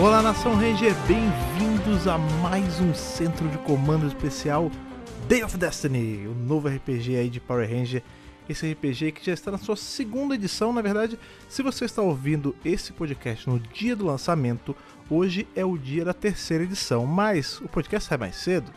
Olá, Nação Ranger, bem-vindos a mais um centro de comando especial Day of Destiny, o novo RPG aí de Power Ranger. Esse RPG que já está na sua segunda edição, na verdade, se você está ouvindo esse podcast no dia do lançamento, hoje é o dia da terceira edição, mas o podcast sai mais cedo,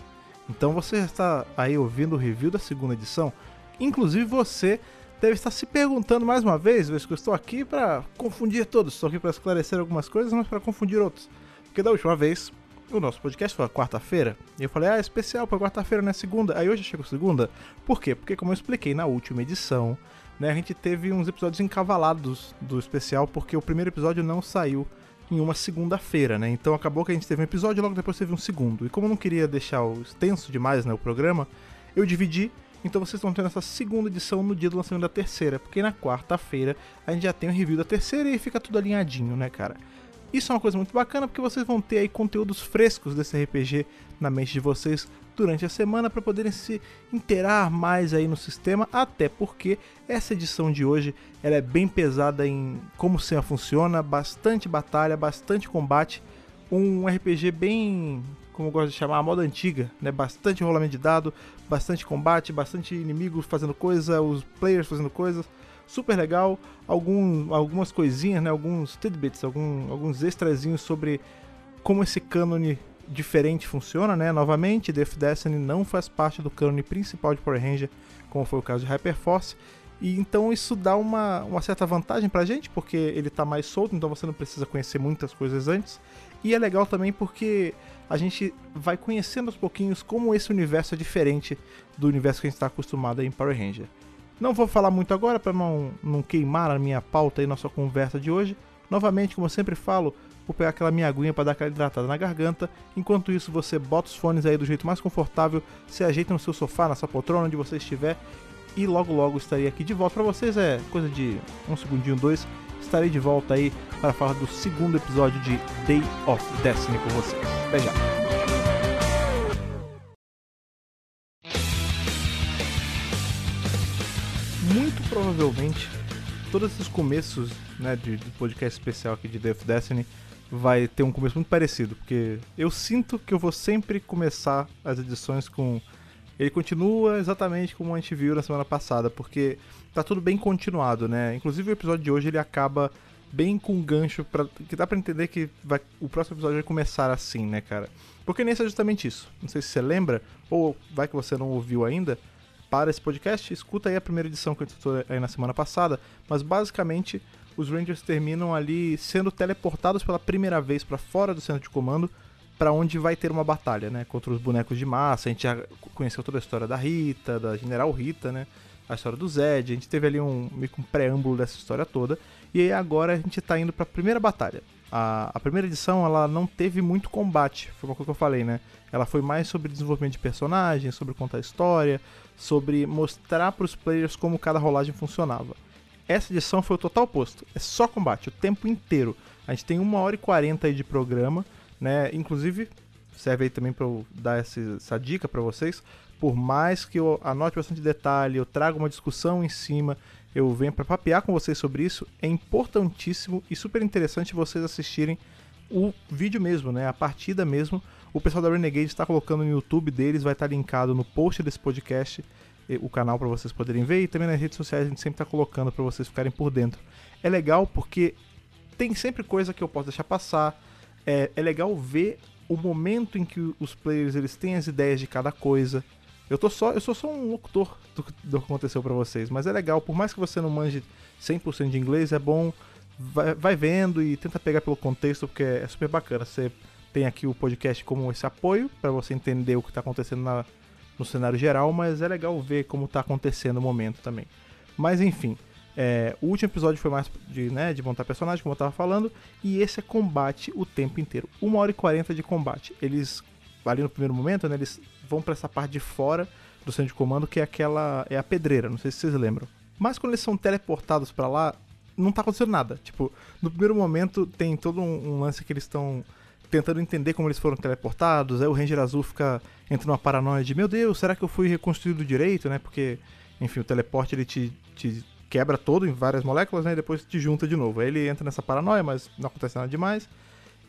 então você está aí ouvindo o review da segunda edição. Inclusive você deve estar se perguntando mais uma vez, vez que eu estou aqui para confundir todos, estou aqui para esclarecer algumas coisas, mas para confundir outras. Porque da última vez, o nosso podcast foi quarta-feira, e eu falei, ah, é especial para quarta-feira, não é segunda. Aí hoje chegou segunda. Por quê? Porque como eu expliquei na última edição, né, a gente teve uns episódios encavalados do especial, porque o primeiro episódio não saiu em uma segunda-feira, né? Então acabou que a gente teve um episódio e logo depois teve um segundo. E como eu não queria deixar o extenso demais, né, o programa, eu dividi então vocês estão tendo essa segunda edição no dia do lançamento da terceira, porque na quarta-feira a gente já tem o review da terceira e fica tudo alinhadinho, né, cara? Isso é uma coisa muito bacana porque vocês vão ter aí conteúdos frescos desse RPG na mente de vocês durante a semana para poderem se inteirar mais aí no sistema, até porque essa edição de hoje ela é bem pesada em como o sistema funciona, bastante batalha, bastante combate, um RPG bem como eu gosto de chamar, a moda antiga, né? Bastante rolamento de dado, bastante combate, bastante inimigos fazendo coisa, os players fazendo coisas. Super legal, algum, algumas coisinhas, né? Alguns tidbits, algum, alguns extrazinhos sobre como esse cânone diferente funciona, né? Novamente, Death Destiny não faz parte do cânone principal de Power Ranger, como foi o caso de Hyperforce. E então isso dá uma, uma certa vantagem pra gente, porque ele tá mais solto, então você não precisa conhecer muitas coisas antes. E é legal também porque a gente vai conhecendo aos pouquinhos como esse universo é diferente do universo que a gente está acostumado em Power Ranger. Não vou falar muito agora para não, não queimar a minha pauta e nossa conversa de hoje. Novamente, como eu sempre falo, vou pegar aquela minha aguinha para dar aquela hidratada na garganta. Enquanto isso, você bota os fones aí do jeito mais confortável, se ajeita no seu sofá, na sua poltrona, onde você estiver. E logo logo estarei aqui de volta para vocês. É coisa de um segundinho, dois estarei de volta aí para falar do segundo episódio de Day of Destiny com vocês. Até já! Muito provavelmente, todos esses começos né, de, de podcast especial aqui de Day of Destiny vai ter um começo muito parecido, porque eu sinto que eu vou sempre começar as edições com ele continua exatamente como a gente viu na semana passada, porque tá tudo bem continuado, né? Inclusive o episódio de hoje ele acaba bem com gancho para que dá para entender que vai, o próximo episódio vai começar assim, né, cara? Porque nesse é justamente isso. Não sei se você lembra ou vai que você não ouviu ainda. Para esse podcast, escuta aí a primeira edição que eu estou aí na semana passada, mas basicamente os Rangers terminam ali sendo teleportados pela primeira vez para fora do centro de comando para onde vai ter uma batalha, né? Contra os bonecos de massa. A gente já conheceu toda a história da Rita, da General Rita, né? A história do Zed. A gente teve ali um meio que um preâmbulo dessa história toda. E aí agora a gente está indo para a primeira batalha. A, a, primeira edição ela não teve muito combate, foi uma coisa que eu falei, né? Ela foi mais sobre desenvolvimento de personagens, sobre contar história, sobre mostrar para os players como cada rolagem funcionava. Essa edição foi o total oposto, é só combate o tempo inteiro. A gente tem uma hora e quarenta aí de programa, né? Inclusive, serve aí também para eu dar essa, essa dica para vocês. Por mais que eu anote bastante detalhe, eu traga uma discussão em cima, eu venho para papear com vocês sobre isso, é importantíssimo e super interessante vocês assistirem o vídeo mesmo, né? A partida mesmo. O pessoal da Renegade está colocando no YouTube deles, vai estar linkado no post desse podcast, o canal para vocês poderem ver e também nas redes sociais a gente sempre está colocando para vocês ficarem por dentro. É legal porque tem sempre coisa que eu posso deixar passar, é, é legal ver o momento em que os players eles têm as ideias de cada coisa. Eu tô só, eu sou só um locutor do, do que aconteceu para vocês, mas é legal, por mais que você não manje 100% de inglês, é bom vai, vai vendo e tenta pegar pelo contexto, porque é super bacana. Você tem aqui o podcast como esse apoio para você entender o que está acontecendo na, no cenário geral, mas é legal ver como está acontecendo o momento também. Mas enfim, é, o último episódio foi mais de, né, de montar personagem, como eu tava falando, e esse é combate o tempo inteiro. 1 hora e 40 de combate. Eles, ali no primeiro momento, né, eles vão para essa parte de fora do centro de comando, que é aquela. é a pedreira, não sei se vocês lembram. Mas quando eles são teleportados para lá, não tá acontecendo nada. Tipo, no primeiro momento tem todo um, um lance que eles estão tentando entender como eles foram teleportados, aí o Ranger Azul fica entra numa paranoia de, meu Deus, será que eu fui reconstruído direito, né? Porque, enfim, o teleporte ele te, te quebra todo em várias moléculas, né? E depois te junta de novo. Aí ele entra nessa paranoia, mas não acontece nada demais.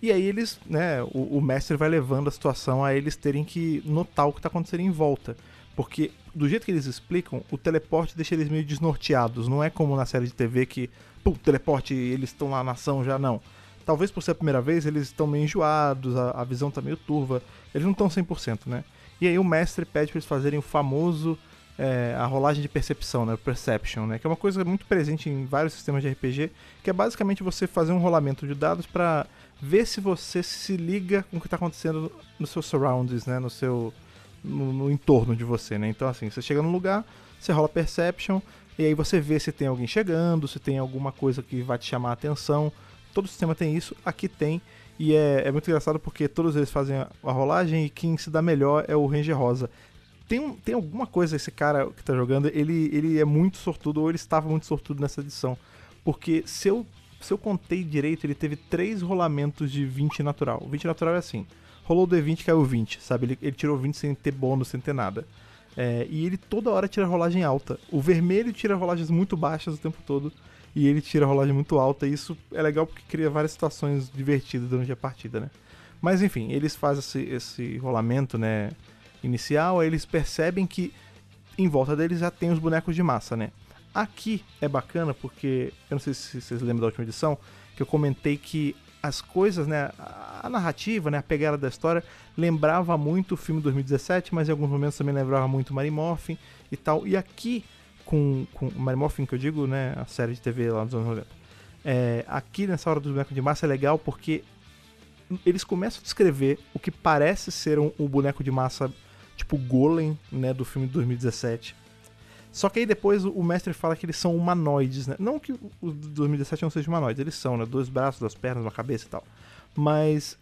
E aí eles, né, o, o mestre vai levando a situação a eles terem que notar o que está acontecendo em volta. Porque, do jeito que eles explicam, o teleporte deixa eles meio desnorteados. Não é como na série de TV que, pum, teleporte, eles estão lá na ação já, não. Talvez por ser a primeira vez, eles estão meio enjoados, a, a visão tá meio turva. Eles não estão 100%, né? E aí o mestre pede para eles fazerem o famoso é, a rolagem de percepção, né, o perception, né, que é uma coisa muito presente em vários sistemas de RPG, que é basicamente você fazer um rolamento de dados para ver se você se liga com o que está acontecendo no seu surroundings, né, no seu no, no, entorno de você, né? Então assim, você chega num lugar, você rola perception e aí você vê se tem alguém chegando, se tem alguma coisa que vai te chamar a atenção. Todo sistema tem isso, aqui tem. E é, é muito engraçado porque todos eles fazem a, a rolagem e quem se dá melhor é o Ranger Rosa tem, tem alguma coisa, esse cara que tá jogando, ele, ele é muito sortudo, ou ele estava muito sortudo nessa edição. Porque se eu, se eu contei direito, ele teve três rolamentos de 20 natural. 20 natural é assim: rolou o D20, caiu 20, sabe? Ele, ele tirou 20 sem ter bônus, sem ter nada. É, e ele toda hora tira rolagem alta. O vermelho tira rolagens muito baixas o tempo todo. E ele tira rolagem muito alta. E isso é legal porque cria várias situações divertidas durante a partida, né? Mas enfim, eles fazem esse, esse rolamento, né? inicial, aí eles percebem que em volta deles já tem os bonecos de massa, né? Aqui é bacana porque, eu não sei se vocês lembram da última edição, que eu comentei que as coisas, né, a narrativa, né, a pegada da história lembrava muito o filme 2017, mas em alguns momentos também lembrava muito Mary Morphin e tal. E aqui com, com Mary Morphin, que eu digo, né, a série de TV lá dos anos 90. É, aqui nessa hora do boneco de massa é legal porque eles começam a descrever o que parece ser um, um boneco de massa tipo Golem, né, do filme de 2017. Só que aí depois o mestre fala que eles são humanoides, né? Não que o 2017 não seja humanoide, eles são, né? Dois braços, duas pernas, uma cabeça e tal. Mas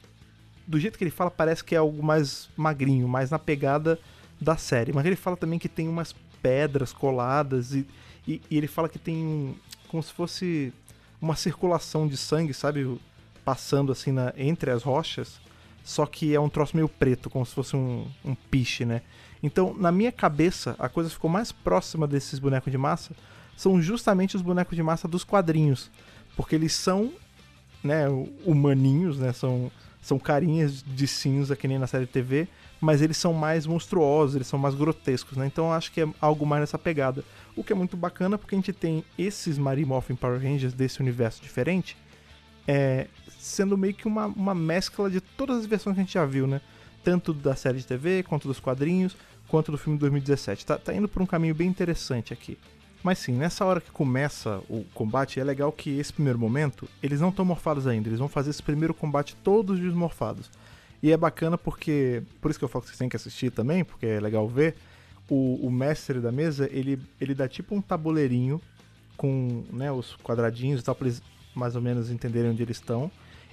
do jeito que ele fala, parece que é algo mais magrinho, mais na pegada da série. Mas ele fala também que tem umas pedras coladas e, e, e ele fala que tem como se fosse uma circulação de sangue, sabe? Passando assim na, entre as rochas só que é um troço meio preto, como se fosse um, um piche, né? Então, na minha cabeça, a coisa ficou mais próxima desses bonecos de massa são justamente os bonecos de massa dos quadrinhos, porque eles são, né, humaninhos, né? São são carinhas de cinza que nem na série TV, mas eles são mais monstruosos, eles são mais grotescos, né? Então acho que é algo mais nessa pegada. O que é muito bacana porque a gente tem esses Mary Morphin Power Rangers desse universo diferente, é, sendo meio que uma, uma mescla de todas as versões que a gente já viu, né? Tanto da série de TV, quanto dos quadrinhos, quanto do filme de 2017. Tá, tá indo por um caminho bem interessante aqui. Mas sim, nessa hora que começa o combate, é legal que esse primeiro momento, eles não estão morfados ainda, eles vão fazer esse primeiro combate todos desmorfados. E é bacana porque, por isso que eu falo que vocês têm que assistir também, porque é legal ver, o, o mestre da mesa, ele, ele dá tipo um tabuleirinho com né, os quadradinhos e tal, pra eles mais ou menos entenderem onde eles estão.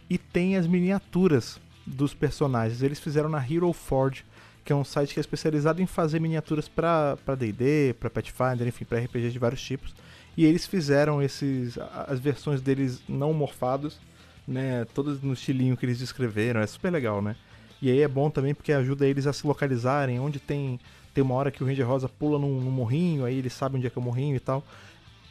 E tem as miniaturas dos personagens. Eles fizeram na Hero Forge, que é um site que é especializado em fazer miniaturas para D&D, para Pathfinder, enfim, para RPG de vários tipos. E eles fizeram esses as versões deles não morfados, né, todas no estilinho que eles descreveram. É super legal, né? E aí é bom também porque ajuda eles a se localizarem, onde tem tem uma hora que o Ranger Rosa pula num, num morrinho, aí eles sabem onde é que é o morrinho e tal.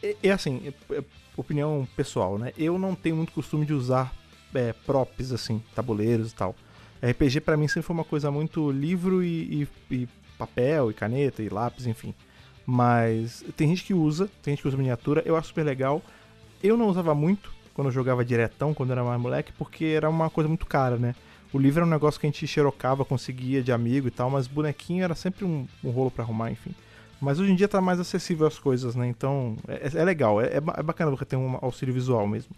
É, é assim, é, é opinião pessoal, né? Eu não tenho muito costume de usar é, props, assim, tabuleiros e tal. RPG para mim sempre foi uma coisa muito livro e, e, e, papel, e caneta, e lápis, enfim. Mas tem gente que usa, tem gente que usa miniatura, eu acho super legal. Eu não usava muito quando eu jogava diretão, quando eu era mais moleque, porque era uma coisa muito cara, né? O livro era um negócio que a gente xerocava, conseguia de amigo e tal, mas bonequinho era sempre um, um rolo para arrumar, enfim. Mas hoje em dia tá mais acessível as coisas, né? Então é, é legal, é, é bacana você ter um auxílio visual mesmo.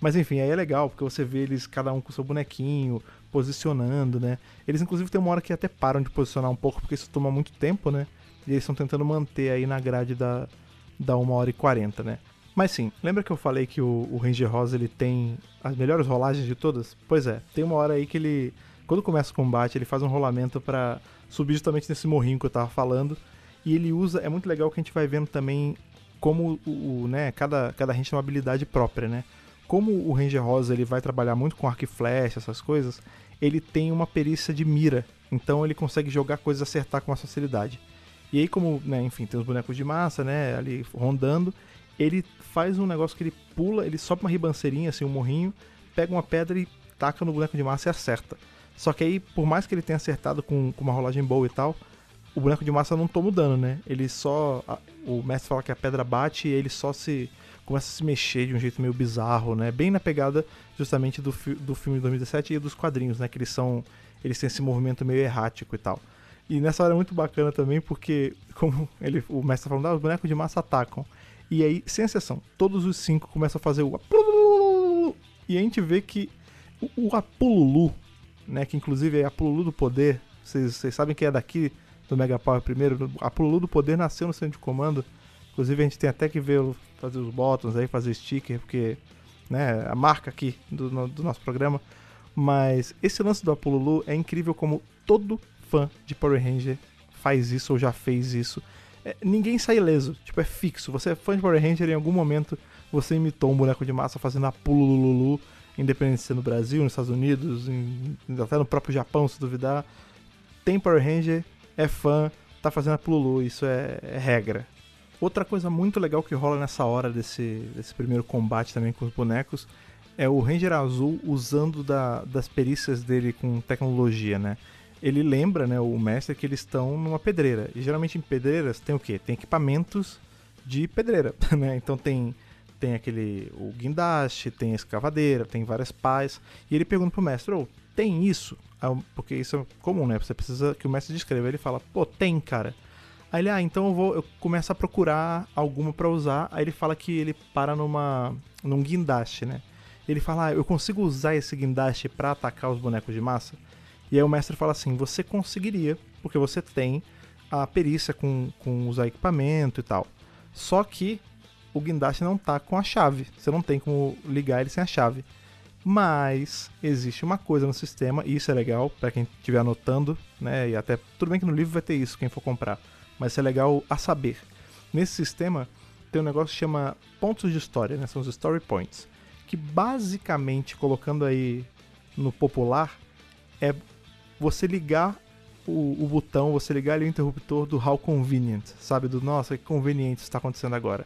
Mas enfim, aí é legal, porque você vê eles, cada um com seu bonequinho, posicionando, né? Eles inclusive tem uma hora que até param de posicionar um pouco, porque isso toma muito tempo, né? E eles estão tentando manter aí na grade da, da 1 hora e 40, né? Mas sim, lembra que eu falei que o, o Ranger Rosa ele tem as melhores rolagens de todas? Pois é, tem uma hora aí que ele, quando começa o combate, ele faz um rolamento para subir justamente nesse morrinho que eu tava falando. E ele usa, é muito legal que a gente vai vendo também como o, o né, cada, cada range tem uma habilidade própria, né? Como o Ranger Rosa ele vai trabalhar muito com arco e flecha, essas coisas, ele tem uma perícia de mira, então ele consegue jogar coisas acertar com mais facilidade. E aí como, né, enfim, tem os bonecos de massa, né, ali rondando, ele faz um negócio que ele pula, ele sobe uma ribanceirinha, assim, um morrinho, pega uma pedra e taca no boneco de massa e acerta. Só que aí, por mais que ele tenha acertado com, com uma rolagem boa e tal, o boneco de massa não toma o dano, né? Ele só. A, o mestre fala que a pedra bate e ele só se. Começa a se mexer de um jeito meio bizarro, né? Bem na pegada justamente do, fi, do filme de 2017 e dos quadrinhos, né? Que eles são. Eles têm esse movimento meio errático e tal. E nessa hora é muito bacana também, porque, como ele, o mestre tá falando, ah, os bonecos de massa atacam. E aí, sem exceção, todos os cinco começam a fazer o. E a gente vê que o, o Apululu, né? Que inclusive é Apululu do Poder. Vocês, vocês sabem que é daqui do Mega Power primeiro. A Pululu do Poder nasceu no centro de comando. Inclusive a gente tem até que ver fazer os botões aí, fazer sticker, porque né, a marca aqui do, no, do nosso programa. Mas esse lance do Apolulu é incrível como todo fã de Power Ranger faz isso ou já fez isso. É, ninguém sai ileso, tipo, é fixo. Você é fã de Power Ranger em algum momento você imitou um boneco de massa fazendo a Pulululu, independente de ser no Brasil, nos Estados Unidos, em, até no próprio Japão, se duvidar. Tem Power Ranger, é fã, tá fazendo a Plulu, isso é, é, regra. Outra coisa muito legal que rola nessa hora desse, desse primeiro combate também com os bonecos é o Ranger Azul usando da, das perícias dele com tecnologia, né? Ele lembra, né, o mestre, que eles estão numa pedreira. E geralmente em pedreiras tem o quê? Tem equipamentos de pedreira, né? Então tem tem aquele o guindaste, tem a escavadeira, tem várias pás. E ele pergunta pro mestre: oh, tem isso? Porque isso é comum, né? Você precisa que o mestre descreva. Ele fala, pô, tem, cara. Aí ele, ah, então eu vou. Eu começo a procurar alguma para usar. Aí ele fala que ele para numa. num guindaste, né? Ele fala, ah, eu consigo usar esse guindaste para atacar os bonecos de massa? E aí o mestre fala assim, você conseguiria, porque você tem a perícia com, com usar equipamento e tal. Só que o guindaste não tá com a chave. Você não tem como ligar ele sem a chave. Mas existe uma coisa no sistema, e isso é legal para quem estiver anotando, né? E até tudo bem que no livro vai ter isso, quem for comprar, mas é legal a saber. Nesse sistema tem um negócio que chama pontos de história, né? São os story points, que basicamente colocando aí no popular é você ligar o, o botão, você ligar ali o interruptor do how convenient, sabe? Do nossa, que conveniente está acontecendo agora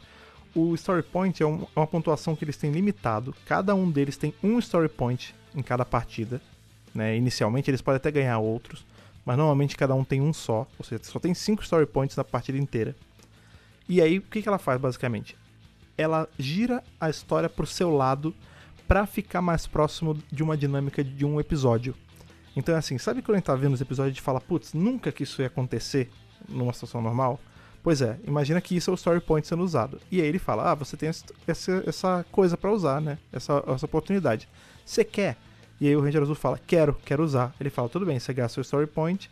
o Story Point é, um, é, uma pontuação que eles têm limitado. Cada um deles tem um Story Point em cada partida. Né? Inicialmente eles podem até ganhar outros, mas normalmente cada um tem um só. Ou seja, só tem cinco Story Points na partida inteira. E aí, o que, que ela faz basicamente? Ela gira a história pro seu lado para ficar mais próximo de uma dinâmica de um episódio. Então é assim, sabe quando a gente tá vendo os episódios e fala, putz, nunca que isso ia acontecer numa situação normal? Pois é, imagina que isso é o story point sendo usado. E aí ele fala: Ah, você tem essa, essa coisa para usar, né? Essa, essa oportunidade. Você quer? E aí o Ranger Azul fala: Quero, quero usar. Ele fala: Tudo bem, você gasta o story point.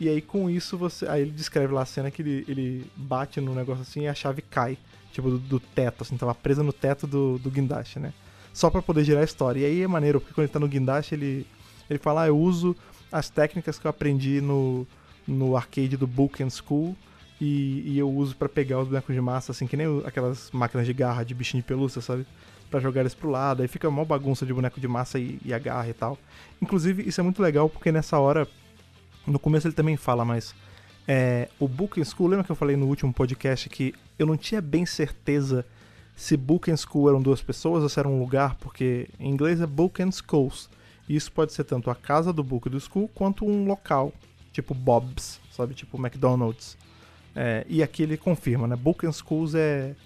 E aí com isso você. Aí ele descreve lá a cena que ele, ele bate no negócio assim e a chave cai. Tipo, do, do teto, assim, tava presa no teto do, do guindaste, né? Só para poder girar a história. E aí é maneiro, porque quando ele tá no guindaste, ele, ele fala: ah, eu uso as técnicas que eu aprendi no, no arcade do Book and School e, e eu uso para pegar os bonecos de massa, assim, que nem aquelas máquinas de garra de bichinho de pelúcia, sabe? Para jogar eles pro lado, aí fica uma bagunça de boneco de massa e, e agarra e tal. Inclusive, isso é muito legal porque nessa hora, no começo ele também fala, mas é, o Book and School, lembra que eu falei no último podcast que eu não tinha bem certeza se Book and School eram duas pessoas ou se era um lugar, porque em inglês é Book and Schools. E isso pode ser tanto a casa do Book do School quanto um local, tipo Bob's, sabe? Tipo McDonald's. É, e aqui ele confirma, né? Book and Schools é.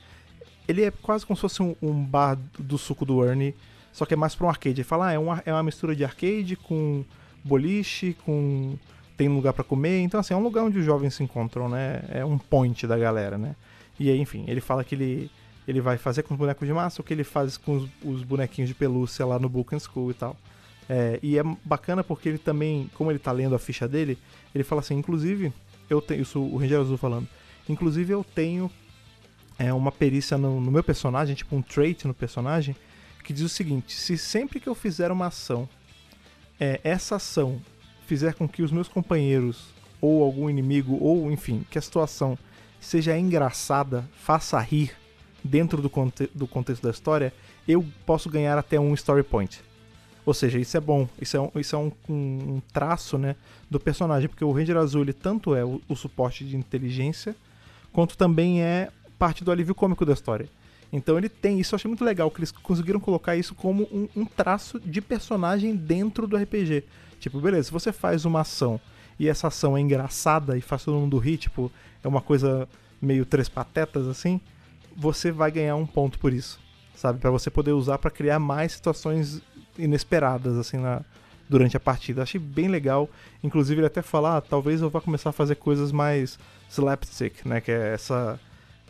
Ele é quase como se fosse um, um bar do suco do Ernie, só que é mais pra um arcade. Ele fala, ah, é uma, é uma mistura de arcade com boliche, com. tem lugar para comer. Então, assim, é um lugar onde os jovens se encontram, né? É um point da galera, né? E aí, enfim, ele fala que ele, ele vai fazer com os bonecos de massa o que ele faz com os, os bonequinhos de pelúcia lá no Book and School e tal. É, e é bacana porque ele também, como ele tá lendo a ficha dele, ele fala assim, inclusive, eu tenho isso, o Ranger Azul falando. Inclusive eu tenho é, uma perícia no, no, meu personagem, tipo um trait no personagem, que diz o seguinte: se sempre que eu fizer uma ação, é, essa ação fizer com que os meus companheiros ou algum inimigo ou enfim que a situação seja engraçada, faça rir dentro do, conte do contexto da história, eu posso ganhar até um story point. Ou seja, isso é bom, isso é um, isso é um, um traço né, do personagem, porque o Ranger Azul ele tanto é o, o, suporte de inteligência, quanto também é parte do alívio cômico da história. Então ele tem isso, eu achei muito legal, que eles conseguiram colocar isso como um, um traço de personagem dentro do RPG. Tipo, beleza, se você faz uma ação e essa ação é engraçada e faz todo mundo rir, tipo, é uma coisa meio três patetas assim, você vai ganhar um ponto por isso, sabe? para você poder usar para criar mais situações inesperadas assim na, durante a partida. Achei bem legal. Inclusive ele até fala, ah, talvez eu vá começar a fazer coisas mais slapstick, né, que é essa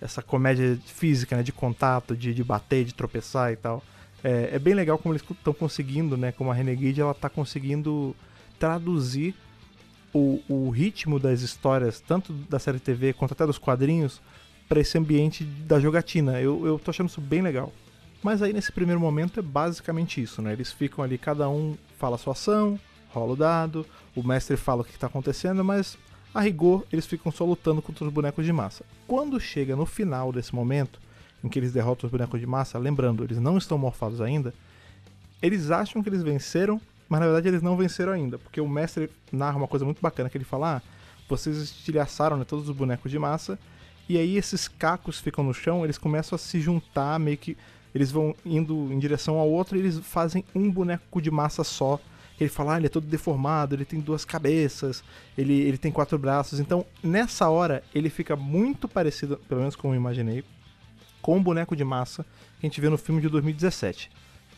essa comédia física, né, de contato, de, de bater, de tropeçar e tal. É, é bem legal como eles estão conseguindo, né, como a Renegade ela tá conseguindo traduzir o, o ritmo das histórias, tanto da série TV quanto até dos quadrinhos, para esse ambiente da jogatina. Eu, eu tô achando isso bem legal. Mas aí nesse primeiro momento é basicamente isso, né? Eles ficam ali, cada um fala a sua ação, rola o dado, o mestre fala o que está acontecendo, mas a rigor eles ficam só lutando contra os bonecos de massa. Quando chega no final desse momento, em que eles derrotam os bonecos de massa, lembrando, eles não estão morfados ainda, eles acham que eles venceram, mas na verdade eles não venceram ainda, porque o mestre narra uma coisa muito bacana que ele fala: ah, vocês estilhaçaram né, todos os bonecos de massa, e aí esses cacos ficam no chão, eles começam a se juntar, meio que eles vão indo em direção ao outro e eles fazem um boneco de massa só. Ele fala, ah, ele é todo deformado, ele tem duas cabeças, ele, ele tem quatro braços. Então, nessa hora, ele fica muito parecido, pelo menos como eu imaginei, com o boneco de massa que a gente vê no filme de 2017.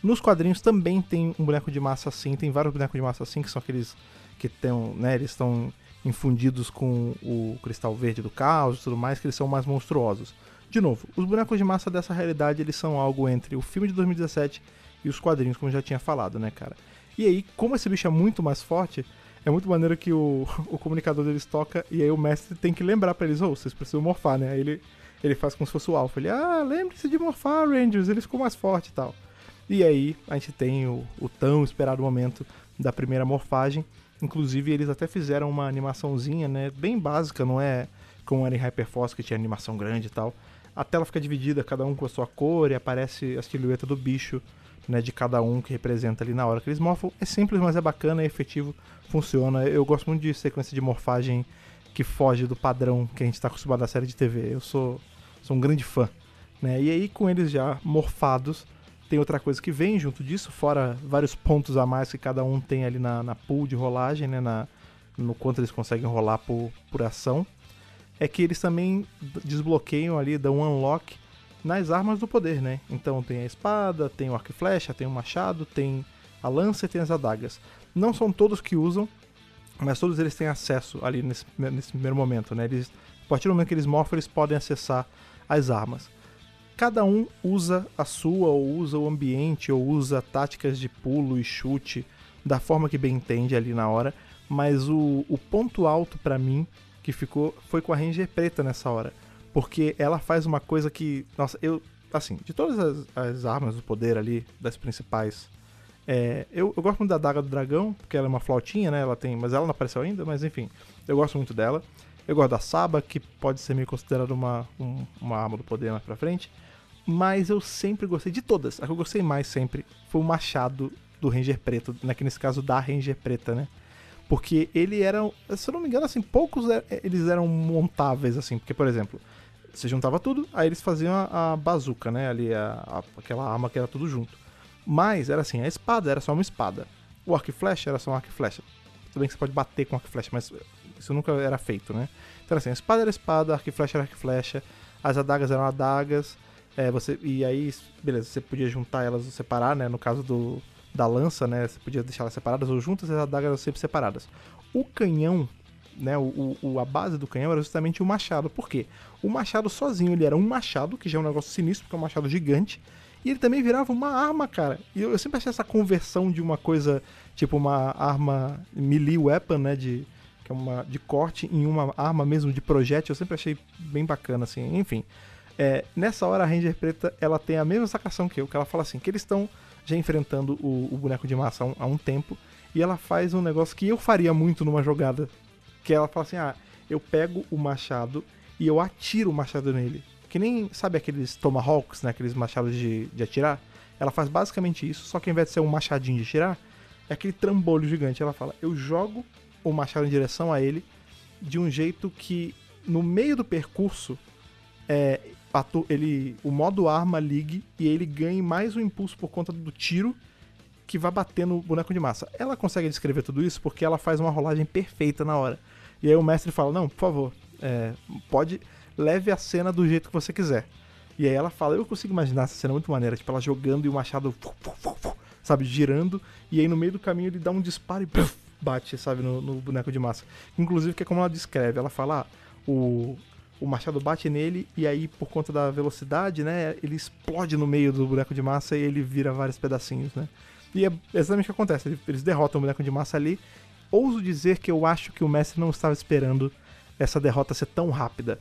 Nos quadrinhos também tem um boneco de massa assim, tem vários bonecos de massa assim, que são aqueles que tem, né, eles estão infundidos com o cristal verde do caos e tudo mais, que eles são mais monstruosos. De novo, os bonecos de massa dessa realidade, eles são algo entre o filme de 2017 e os quadrinhos, como eu já tinha falado, né, cara? E aí, como esse bicho é muito mais forte, é muito maneiro que o, o comunicador deles toca e aí o mestre tem que lembrar para eles, ô, oh, vocês precisam morfar, né? Aí ele, ele faz como se fosse o Alpha. Ele, ah, lembre-se de morfar, Rangers, eles ficam mais fortes e tal. E aí a gente tem o, o tão esperado momento da primeira morfagem. Inclusive, eles até fizeram uma animaçãozinha, né? Bem básica, não é como era em Hyperforce, que tinha animação grande e tal. A tela fica dividida, cada um com a sua cor, e aparece a silhueta do bicho, né? De cada um que representa ali na hora que eles morfam. É simples, mas é bacana, é efetivo, funciona. Eu gosto muito de sequência de morfagem que foge do padrão que a gente está acostumado da série de TV. Eu sou, sou um grande fã. Né? E aí, com eles já morfados, tem outra coisa que vem junto disso, fora vários pontos a mais que cada um tem ali na, na pool de rolagem, né? Na, no quanto eles conseguem rolar por, por ação, é que eles também desbloqueiam ali, dão um unlock nas armas do poder, né? Então tem a espada, tem o arco e flecha, tem o machado, tem a lança e tem as adagas. Não são todos que usam, mas todos eles têm acesso ali nesse, nesse primeiro momento, né? Eles, a partir do momento que eles morfam, eles podem acessar as armas cada um usa a sua, ou usa o ambiente, ou usa táticas de pulo e chute da forma que bem entende ali na hora. Mas o, o ponto alto para mim que ficou foi com a Ranger preta nessa hora. Porque ela faz uma coisa que. Nossa, eu. Assim, de todas as, as armas do poder ali, das principais. É, eu, eu, gosto muito da Daga do Dragão, porque ela é uma flautinha, né? Ela tem. Mas ela não apareceu ainda, mas enfim. Eu gosto muito dela. Eu gosto da Saba, que pode ser meio considerada uma, um, uma arma do poder mais pra frente mas eu sempre gostei de todas. A que eu gostei mais sempre foi o machado do Ranger Preto, né, que nesse caso da Ranger Preta, né? Porque ele era, se eu não me engano, assim, poucos é, eles eram montáveis, assim, porque, por exemplo, você juntava tudo, aí eles faziam a, a bazuca, né, ali, a, a, aquela arma que era tudo junto. Mas era assim, a espada era só uma espada. O arco e flecha era só um arco e flecha. Tudo bem que você pode bater com arco e flecha, mas isso nunca era feito, né? Então assim, a espada era espada, arco e flecha era arco e flecha, as adagas eram adagas, é, você, e aí, beleza, você podia juntar elas ou separar, né? No caso do, da lança, né? Você podia deixar elas separadas ou juntas, as adagas eram sempre separadas. O canhão, né? O, o, a base do canhão era justamente o machado. Por quê? O machado sozinho, ele era um machado, que já é um negócio sinistro, porque é um machado gigante. E ele também virava uma arma, cara. E eu, eu sempre achei essa conversão de uma coisa, tipo uma arma melee weapon, né? De, que é uma de corte em uma arma mesmo de projétil. Eu sempre achei bem bacana, assim. Enfim. É, nessa hora a Ranger Preta ela tem a mesma sacação que eu, que ela fala assim, que eles estão já enfrentando o, o, boneco de massa há um, há um, tempo, e ela faz um negócio que eu faria muito numa jogada, que ela fala assim, ah, eu pego o machado e eu atiro o machado nele. Que nem, sabe aqueles tomahawks, né, aqueles machados de, de atirar? Ela faz basicamente isso, só que ao invés de ser um machadinho de atirar, é aquele trambolho gigante. Ela fala, eu jogo o machado em direção a ele de um jeito que no meio do percurso é, ele, o modo arma ligue e ele ganhe mais um impulso por conta do tiro que vai bater no boneco de massa. Ela consegue descrever tudo isso porque ela faz uma rolagem perfeita na hora. E aí o mestre fala: Não, por favor, é, pode. Leve a cena do jeito que você quiser. E aí ela fala: Eu consigo imaginar essa cena muito maneira. Tipo, ela jogando e o machado, sabe, girando. E aí no meio do caminho ele dá um disparo e bate, sabe, no, no boneco de massa. Inclusive, que é como ela descreve: Ela fala: ah, o, o machado bate nele e aí, por conta da velocidade, né, ele explode no meio do boneco de massa e ele vira vários pedacinhos, né. E é exatamente o que acontece. Eles derrotam o boneco de massa ali. Ouso dizer que eu acho que o mestre não estava esperando essa derrota ser tão rápida.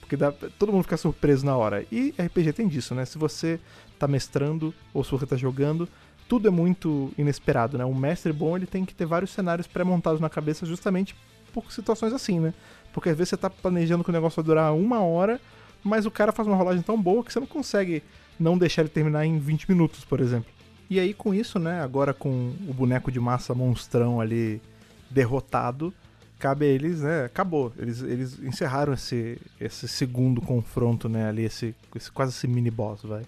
Porque dá, todo mundo fica surpreso na hora. E RPG tem disso, né? Se você tá mestrando ou se você tá jogando, tudo é muito inesperado, né? Um mestre bom ele tem que ter vários cenários pré-montados na cabeça justamente por situações assim, né? Porque às vezes você tá planejando que o negócio vai durar uma hora, mas o cara faz uma rolagem tão boa que você não consegue não deixar ele terminar em 20 minutos, por exemplo. E aí com isso, né, agora com o boneco de massa monstrão ali derrotado, cabe a eles, né, acabou. Eles, eles encerraram esse, esse segundo confronto, né, ali, esse, esse quase esse mini boss, vai.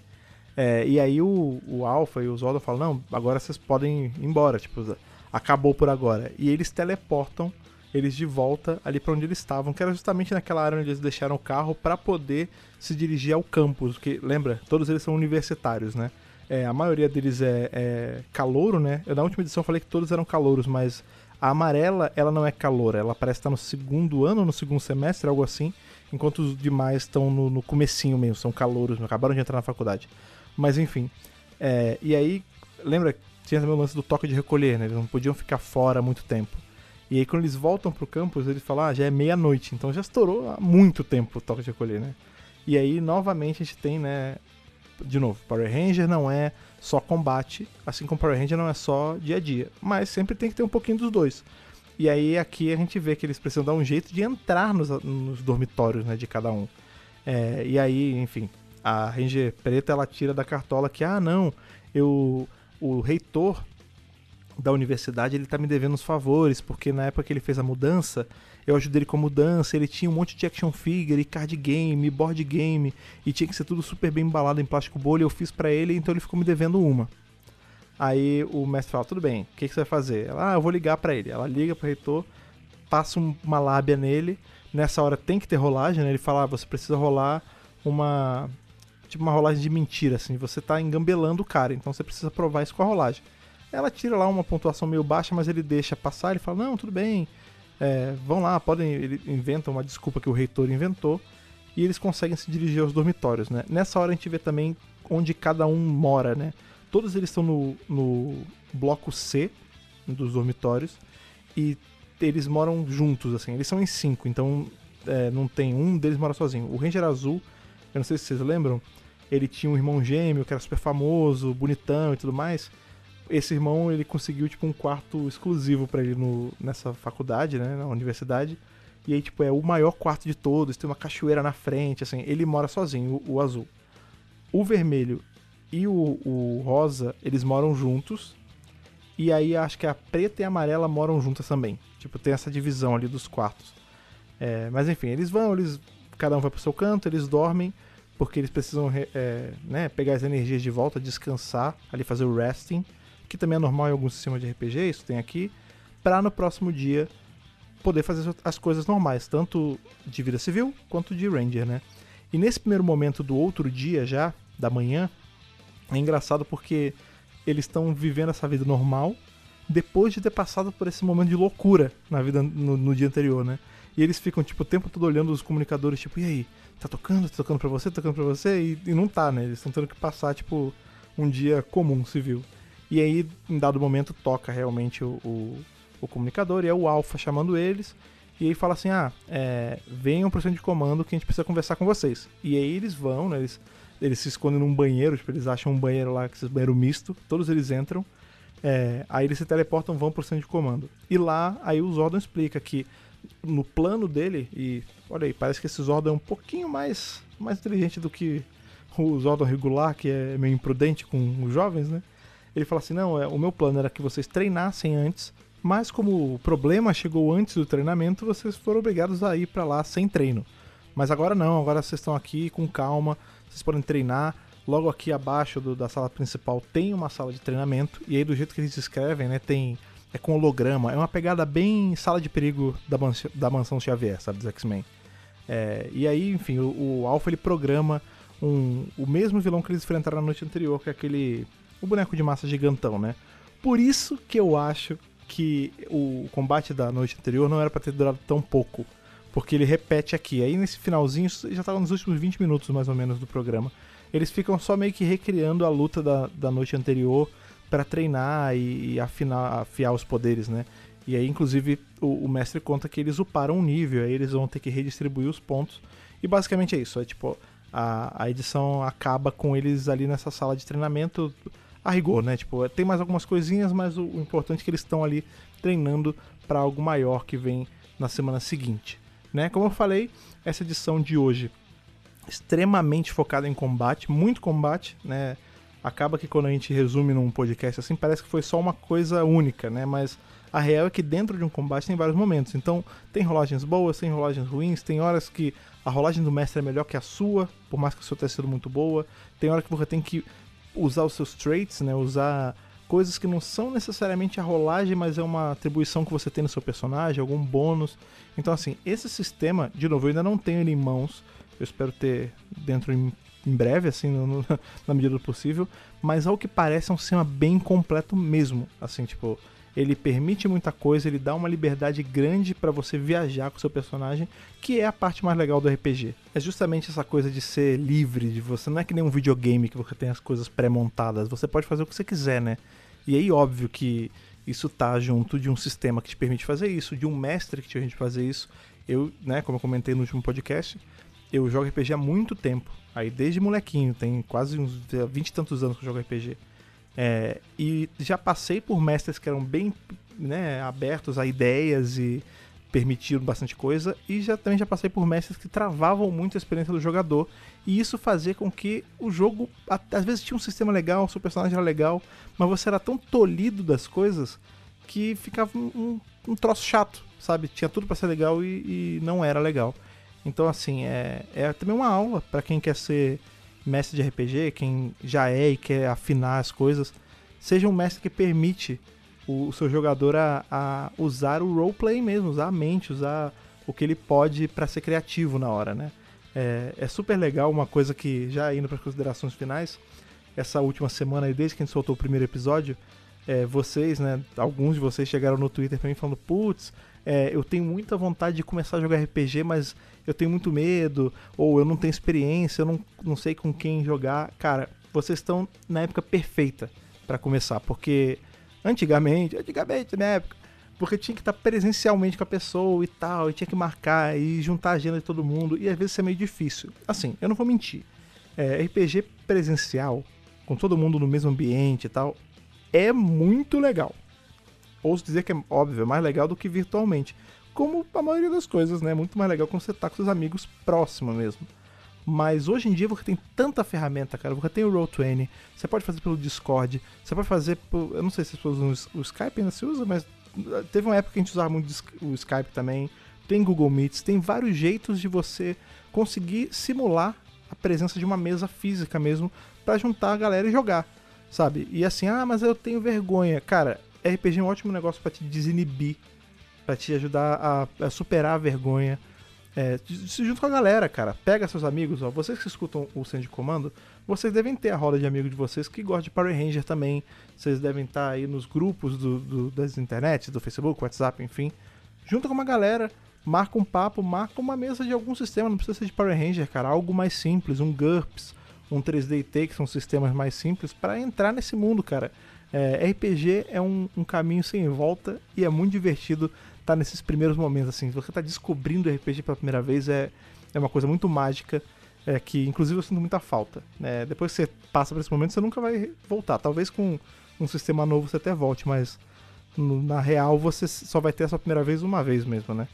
É, e aí o, o Alpha e o Zolda falam, não, agora vocês podem ir embora, tipo, acabou por agora. E eles teleportam eles de volta ali para onde eles estavam, que era justamente naquela área onde eles deixaram o carro para poder se dirigir ao campus, que lembra, todos eles são universitários, né? É, a maioria deles é, é calouro, né? Eu na última edição falei que todos eram calouros, mas a amarela ela não é caloura, ela parece estar no segundo ano, no segundo semestre, algo assim, enquanto os demais estão no, no comecinho mesmo, são calouros, acabaram de entrar na faculdade. Mas enfim, é, e aí, lembra, tinha também o lance do toque de recolher, né? Eles não podiam ficar fora muito tempo. E aí quando eles voltam pro campus, eles falam, ah, já é meia-noite, então já estourou há muito tempo o toque de recolher, né? E aí, novamente, a gente tem, né, de novo, Power Ranger não é só combate, assim como Power Ranger não é só dia a dia, mas sempre tem que ter um pouquinho dos dois. E aí aqui a gente vê que eles precisam dar um jeito de entrar nos, nos dormitórios né, de cada um. É, e aí, enfim, a Ranger preta ela tira da cartola que, ah não, eu, o reitor da universidade ele tá me devendo uns favores, porque na época que ele fez a mudança, eu ajudei ele com a mudança, ele tinha um monte de action figure, card game, board game, e tinha que ser tudo super bem embalado em plástico bolha, eu fiz para ele, então ele ficou me devendo uma. Aí o mestre fala, tudo bem, o que, que, você vai fazer? Ela, ah, eu vou ligar para ele. Ela liga pro reitor, passa uma lábia nele, nessa hora tem que ter rolagem, né? Ele fala, ah, você precisa rolar uma... Tipo uma rolagem de mentira, assim, você tá engambelando o cara, então você precisa provar isso com a rolagem. Ela tira lá uma pontuação meio baixa, mas ele deixa passar, ele fala, não, tudo bem, é, vão lá, podem. Ele inventa uma desculpa que o reitor inventou e eles conseguem se dirigir aos dormitórios, né? Nessa hora a gente vê também onde cada um mora, né? Todos eles estão no, no bloco C dos dormitórios e eles moram juntos, assim. Eles são em cinco, então é, não tem um deles mora sozinho. O Ranger Azul, eu não sei se vocês lembram, ele tinha um irmão gêmeo que era super famoso, bonitão e tudo mais esse irmão ele conseguiu tipo um quarto exclusivo para ele no, nessa faculdade, né, na universidade. E aí tipo é o maior quarto de todos, tem uma cachoeira na frente, assim, ele mora sozinho, o, o azul. O vermelho e o, o, rosa, eles moram juntos. E aí acho que a preta e a amarela moram juntas também. Tipo, tem essa divisão ali dos quartos. É, mas enfim, eles vão, eles cada um vai pro seu canto, eles dormem porque eles precisam é, né, pegar as energias de volta, descansar, ali fazer o resting que também é normal em alguns sistemas de RPG, isso tem aqui, para no próximo dia poder fazer as coisas normais, tanto de vida civil quanto de ranger, né? E nesse primeiro momento do outro dia já, da manhã, é engraçado porque eles estão vivendo essa vida normal depois de ter passado por esse momento de loucura na vida no, no, dia anterior, né? E eles ficam, tipo, o tempo todo olhando os comunicadores, tipo, e aí? Tá tocando? Tá tocando pra você? Tá tocando pra você? E, e não tá, né? Eles estão tendo que passar, tipo, um dia comum civil. E aí, em dado momento, toca realmente o, o, o comunicador e é o Alpha chamando eles. E aí fala assim: ah, é, venham pro centro de comando que a gente precisa conversar com vocês. E aí eles vão, né? Eles, eles se escondem num banheiro, tipo, eles acham um banheiro lá, esse banheiro misto, todos eles entram. É, aí eles se teleportam, vão pro centro de comando. E lá, aí o Zordon explica que no plano dele, e olha aí, parece que esse Zordon é um pouquinho mais, mais inteligente do que o Zordon regular, que é meio imprudente com os jovens, né? Ele fala assim: não, é, o meu plano era que vocês treinassem antes, mas como o problema chegou antes do treinamento, vocês foram obrigados a ir para lá sem treino. Mas agora não, agora vocês estão aqui com calma, vocês podem treinar. Logo aqui abaixo do, da sala principal tem uma sala de treinamento, e aí do jeito que eles escrevem, né, tem é com holograma, é uma pegada bem sala de perigo da, mansão, da mansão Xavier, sabe, dos X-Men. É, e aí, enfim, o, o Alpha ele programa um, o mesmo vilão que eles enfrentaram na noite anterior, que é aquele. O boneco de massa gigantão, né? Por isso que eu acho que o combate da noite anterior não era para ter durado tão pouco. Porque ele repete aqui. Aí nesse finalzinho, já tava nos últimos 20 minutos mais ou menos do programa. Eles ficam só meio que recriando a luta da, da noite anterior para treinar e, e afinar, afiar os poderes, né? E aí, inclusive, o, o, mestre conta que eles uparam um nível, aí eles vão ter que redistribuir os pontos. E basicamente é isso. É tipo, a, a edição acaba com eles ali nessa sala de treinamento a rigor, né? Tipo, tem mais algumas coisinhas, mas o, o importante é que eles estão ali treinando para algo maior que vem na semana seguinte, né? Como eu falei, essa edição de hoje extremamente focada em combate, muito combate, né? Acaba que quando a gente resume num podcast assim, parece que foi só uma coisa única, né? Mas a real é que dentro de um combate tem vários momentos. Então, tem rolagens boas, tem rolagens ruins, tem horas que a rolagem do mestre é melhor que a sua, por mais que a sua tenha sido muito boa. Tem hora que você tem que usar os seus traits, né? Usar coisas que não são necessariamente a rolagem, mas é uma atribuição que você tem no seu personagem, algum bônus. Então, assim, esse sistema, de novo, eu ainda não tenho ele em mãos. Eu espero ter dentro em, em breve, assim, no, no, na medida do possível. Mas ao que parece é um sistema bem completo mesmo. Assim, tipo, ele permite muita coisa, ele dá uma liberdade grande para você viajar com o seu personagem, que é a parte mais legal do RPG. É justamente essa coisa de ser livre, de você não é que nem um videogame que você tem as coisas pré-montadas, você pode fazer o que você quiser, né? E aí óbvio que isso tá junto de um sistema que te permite fazer isso, de um mestre que te permite fazer isso. Eu, né, como eu comentei no último podcast, eu jogo RPG há muito tempo. Aí desde molequinho, tem quase uns 20 e tantos anos que eu jogo RPG. É, e já passei por mestres que eram bem né, abertos a ideias e permitiram bastante coisa, e já também já passei por mestres que travavam muito a experiência do jogador, e isso fazia com que o jogo, às vezes tinha um sistema legal, o seu personagem era legal, mas você era tão tolhido das coisas que ficava um, um troço chato, sabe? Tinha tudo para ser legal e, e, não era legal. Então, assim, é, é também uma aula para quem quer ser mestre de RPG, quem já é e quer afinar as coisas, seja um mestre que permite o, o seu jogador a, a, usar o roleplay mesmo, usar a mente, usar o que ele pode para ser criativo na hora, né? É, é, super legal, uma coisa que, já indo para as considerações finais, essa última semana, desde que a gente soltou o primeiro episódio, é, vocês, né, alguns de vocês chegaram no Twitter mim falando, putz, é, eu tenho muita vontade de começar a jogar RPG, mas eu tenho muito medo, ou eu não tenho experiência, eu não, não sei com quem jogar. Cara, vocês estão na época perfeita para começar, porque antigamente, antigamente, na época, porque tinha que estar presencialmente com a pessoa e tal, e tinha que marcar e juntar a agenda de todo mundo, e às vezes isso é meio difícil. Assim, eu não vou mentir. É, RPG presencial, com todo mundo no mesmo ambiente e tal, é muito legal. Ouço dizer que é óbvio, é mais legal do que virtualmente como a maioria das coisas, né? Muito mais legal quando você tá com seus amigos próximo mesmo. Mas hoje em dia você tem tanta ferramenta, cara. Você tem o Roll20, você pode fazer pelo Discord, você pode fazer por, Eu não sei se as pessoas usam o Skype ainda se usa, mas uh, teve uma época que a gente usava muito o Skype também. Tem Google Meets, tem vários jeitos de você conseguir simular a presença de uma mesa física mesmo para juntar a galera e jogar, sabe? E assim, ah, mas eu tenho vergonha. Cara, RPG é um ótimo negócio para te desinibir para te ajudar a, a, superar a vergonha. É, junto com a galera, cara. Pega seus amigos, ó. Vocês que escutam o Centro de Comando, vocês devem ter a roda de amigos de vocês que gostam de Power Ranger também. Vocês devem estar aí nos grupos do, do, das internet, do Facebook, WhatsApp, enfim. Junta com uma galera, marca um papo, marca uma mesa de algum sistema, não precisa ser de Power Ranger, cara. Algo mais simples, um GURPS, um 3D T, que são sistemas mais simples, para entrar nesse mundo, cara. É, RPG é um, um caminho sem volta e é muito divertido tá nesses primeiros momentos, assim. Você tá descobrindo RPG pela primeira vez é, é uma coisa muito mágica, é, que inclusive eu sinto muita falta. Né? Depois que você passa por esse momento, você nunca vai voltar. Talvez com um sistema novo você até volte, mas no, na real você só vai ter essa primeira vez uma vez mesmo, né?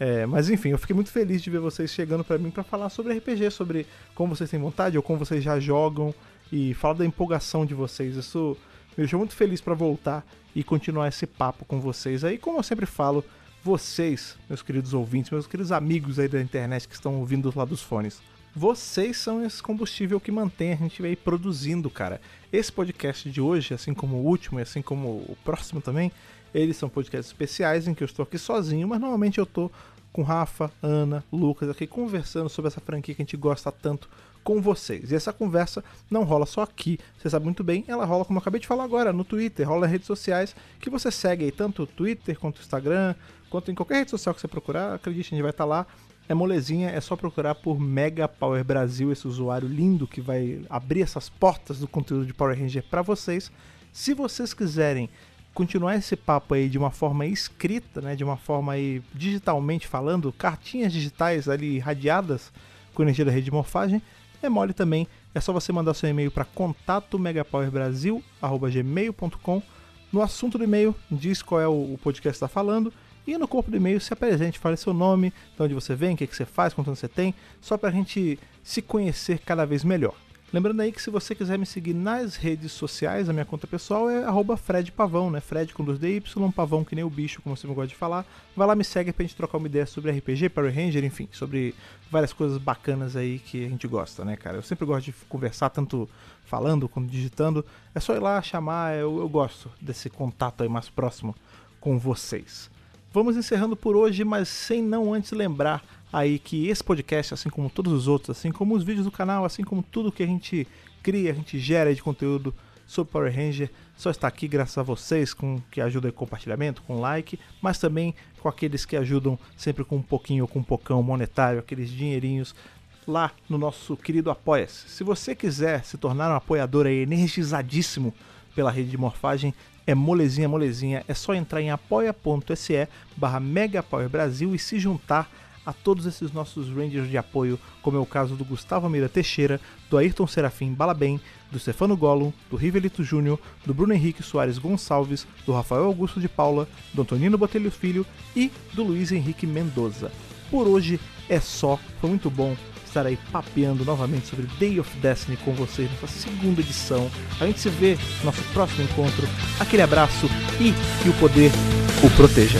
É, mas enfim, eu fiquei muito feliz de ver vocês chegando para mim para falar sobre RPG, sobre como vocês têm vontade ou como vocês já jogam e falar da empolgação de vocês. Isso me deixou muito feliz para voltar e continuar esse papo com vocês. Aí, como eu sempre falo, vocês, meus queridos ouvintes, meus queridos amigos aí da internet que estão ouvindo lá dos fones. Vocês são esse combustível que mantém a gente aí produzindo, cara. Esse podcast de hoje, assim como o último e assim como o próximo também, eles são podcasts especiais em que eu estou aqui sozinho, mas normalmente eu estou com Rafa, Ana, Lucas aqui conversando sobre essa franquia que a gente gosta tanto com vocês. E essa conversa não rola só aqui, você sabe muito bem, ela rola, como eu acabei de falar agora, no Twitter, rola nas redes sociais que você segue aí, tanto o Twitter quanto o Instagram, quanto em qualquer rede social que você procurar, acredite, a gente vai estar lá. É molezinha, é só procurar por Mega Power Brasil, esse usuário lindo que vai abrir essas portas do conteúdo de Power Ranger para vocês. Se vocês quiserem continuar esse papo aí de uma forma escrita, né, de uma forma aí digitalmente falando, cartinhas digitais ali radiadas com energia da rede de morfagem, é mole também. É só você mandar seu e-mail para contatomegapowerbrasil@gmail.com. No assunto do e-mail diz qual é o podcast que está falando e no corpo do e-mail se apresente, fale seu nome, de onde você vem, o que, que você faz, quanto você tem, só para a gente se conhecer cada vez melhor. Lembrando aí que se você quiser me seguir nas redes sociais, a minha conta pessoal é @fredpavão, né? Fred com 2DY, pavão que nem o bicho, como você me gosta de falar. Vai lá, me segue pra gente trocar uma ideia sobre RPG, Power Ranger, enfim, sobre várias coisas bacanas aí que a gente gosta, né, cara? Eu sempre gosto de conversar, tanto falando quanto digitando. É só ir lá chamar, eu, eu gosto desse contato aí mais próximo com vocês. Vamos encerrando por hoje, mas sem não antes lembrar aí que esse podcast, assim como todos os outros, assim como os vídeos do canal, assim como tudo que a gente cria, a gente gera de conteúdo sobre Power Ranger, só está aqui graças a vocês, com que ajudam em compartilhamento, com like, mas também com aqueles que ajudam sempre com um pouquinho ou com um pocão monetário, aqueles dinheirinhos lá no nosso querido Apoia-se. Se você quiser se tornar um apoiador energizadíssimo pela rede de morfagem, é molezinha, molezinha, é só entrar em apoia.se barra e se juntar a todos esses nossos Rangers de apoio, como é o caso do Gustavo Mira Teixeira, do Ayrton Serafim Balabem, do Stefano Gollum, do Rivelito Júnior, do Bruno Henrique Soares Gonçalves, do Rafael Augusto de Paula, do Antonino Botelho Filho e do Luiz Henrique Mendoza. Por hoje é só, foi muito bom estar aí papeando novamente sobre Day of Destiny com vocês nessa segunda edição. A gente se vê no nosso próximo encontro. Aquele abraço e que o poder o proteja.